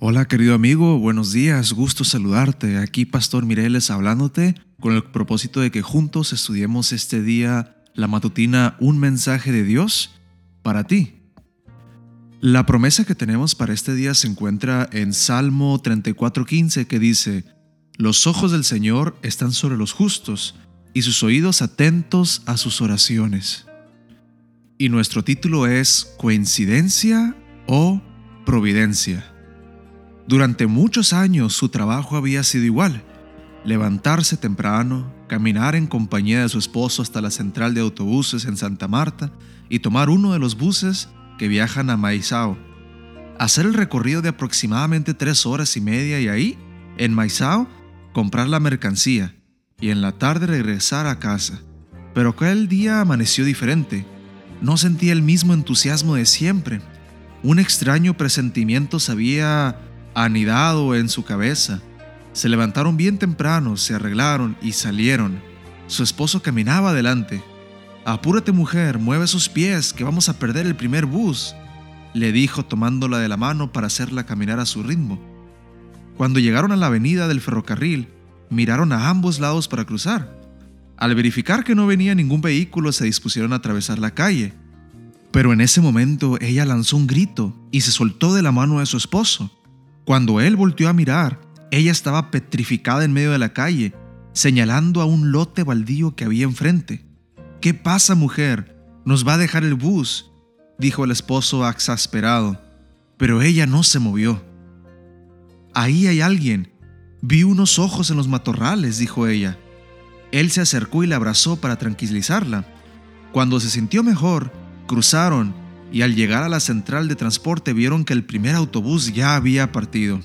Hola querido amigo, buenos días, gusto saludarte. Aquí Pastor Mireles hablándote con el propósito de que juntos estudiemos este día la matutina Un mensaje de Dios para ti. La promesa que tenemos para este día se encuentra en Salmo 34:15 que dice, Los ojos del Señor están sobre los justos y sus oídos atentos a sus oraciones. Y nuestro título es ¿Coincidencia o Providencia? Durante muchos años su trabajo había sido igual. Levantarse temprano, caminar en compañía de su esposo hasta la central de autobuses en Santa Marta y tomar uno de los buses que viajan a Maizao. Hacer el recorrido de aproximadamente tres horas y media y ahí, en Maizao, comprar la mercancía y en la tarde regresar a casa. Pero aquel día amaneció diferente. No sentía el mismo entusiasmo de siempre. Un extraño presentimiento se había anidado en su cabeza. Se levantaron bien temprano, se arreglaron y salieron. Su esposo caminaba adelante. Apúrate mujer, mueve sus pies, que vamos a perder el primer bus, le dijo tomándola de la mano para hacerla caminar a su ritmo. Cuando llegaron a la avenida del ferrocarril, miraron a ambos lados para cruzar. Al verificar que no venía ningún vehículo, se dispusieron a atravesar la calle. Pero en ese momento ella lanzó un grito y se soltó de la mano de su esposo. Cuando él volteó a mirar, ella estaba petrificada en medio de la calle, señalando a un lote baldío que había enfrente. ¿Qué pasa, mujer? Nos va a dejar el bus, dijo el esposo exasperado, pero ella no se movió. Ahí hay alguien. Vi unos ojos en los matorrales, dijo ella. Él se acercó y la abrazó para tranquilizarla. Cuando se sintió mejor, cruzaron y al llegar a la central de transporte vieron que el primer autobús ya había partido.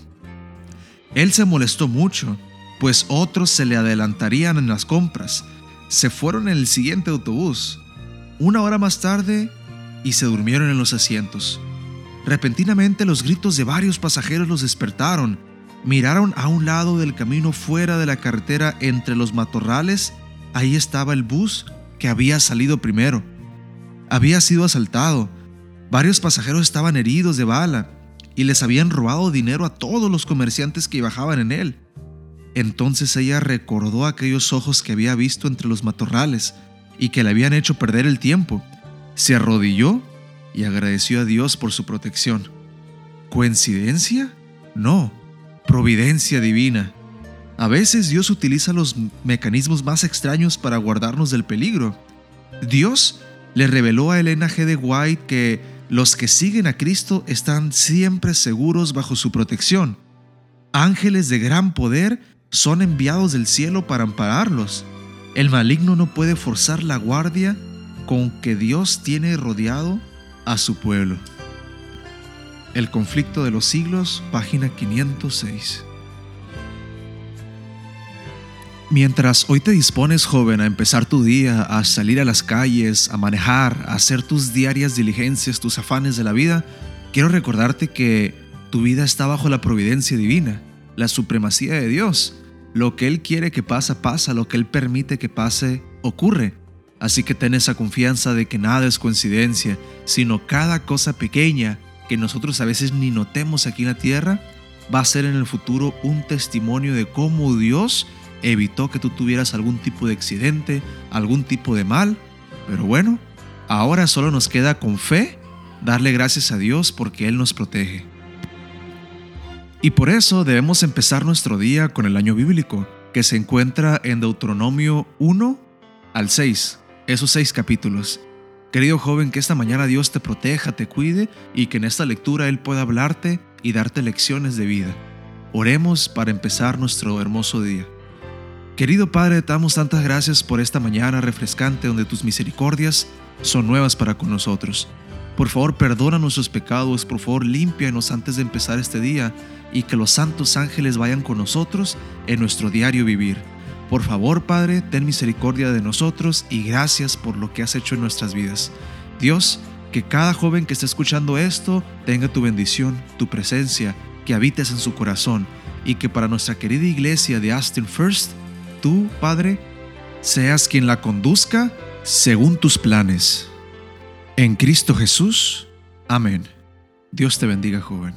Él se molestó mucho, pues otros se le adelantarían en las compras. Se fueron en el siguiente autobús, una hora más tarde, y se durmieron en los asientos. Repentinamente los gritos de varios pasajeros los despertaron. Miraron a un lado del camino fuera de la carretera entre los matorrales. Ahí estaba el bus que había salido primero. Había sido asaltado Varios pasajeros estaban heridos de bala y les habían robado dinero a todos los comerciantes que bajaban en él. Entonces ella recordó aquellos ojos que había visto entre los matorrales y que le habían hecho perder el tiempo. Se arrodilló y agradeció a Dios por su protección. ¿Coincidencia? No, providencia divina. A veces Dios utiliza los mecanismos más extraños para guardarnos del peligro. Dios le reveló a Elena G. de White que los que siguen a Cristo están siempre seguros bajo su protección. Ángeles de gran poder son enviados del cielo para ampararlos. El maligno no puede forzar la guardia con que Dios tiene rodeado a su pueblo. El conflicto de los siglos, página 506. Mientras hoy te dispones, joven, a empezar tu día, a salir a las calles, a manejar, a hacer tus diarias diligencias, tus afanes de la vida, quiero recordarte que tu vida está bajo la providencia divina, la supremacía de Dios. Lo que Él quiere que pasa, pasa, lo que Él permite que pase, ocurre. Así que ten esa confianza de que nada es coincidencia, sino cada cosa pequeña que nosotros a veces ni notemos aquí en la tierra, va a ser en el futuro un testimonio de cómo Dios evitó que tú tuvieras algún tipo de accidente, algún tipo de mal. Pero bueno, ahora solo nos queda con fe darle gracias a Dios porque Él nos protege. Y por eso debemos empezar nuestro día con el año bíblico, que se encuentra en Deuteronomio 1 al 6, esos seis capítulos. Querido joven, que esta mañana Dios te proteja, te cuide y que en esta lectura Él pueda hablarte y darte lecciones de vida. Oremos para empezar nuestro hermoso día. Querido Padre, te damos tantas gracias por esta mañana refrescante donde tus misericordias son nuevas para con nosotros. Por favor, perdona nuestros pecados, por favor, límpianos antes de empezar este día y que los santos ángeles vayan con nosotros en nuestro diario vivir. Por favor, Padre, ten misericordia de nosotros y gracias por lo que has hecho en nuestras vidas. Dios, que cada joven que esté escuchando esto tenga tu bendición, tu presencia, que habites en su corazón y que para nuestra querida iglesia de Austin First, tú, Padre, seas quien la conduzca según tus planes. En Cristo Jesús. Amén. Dios te bendiga, joven.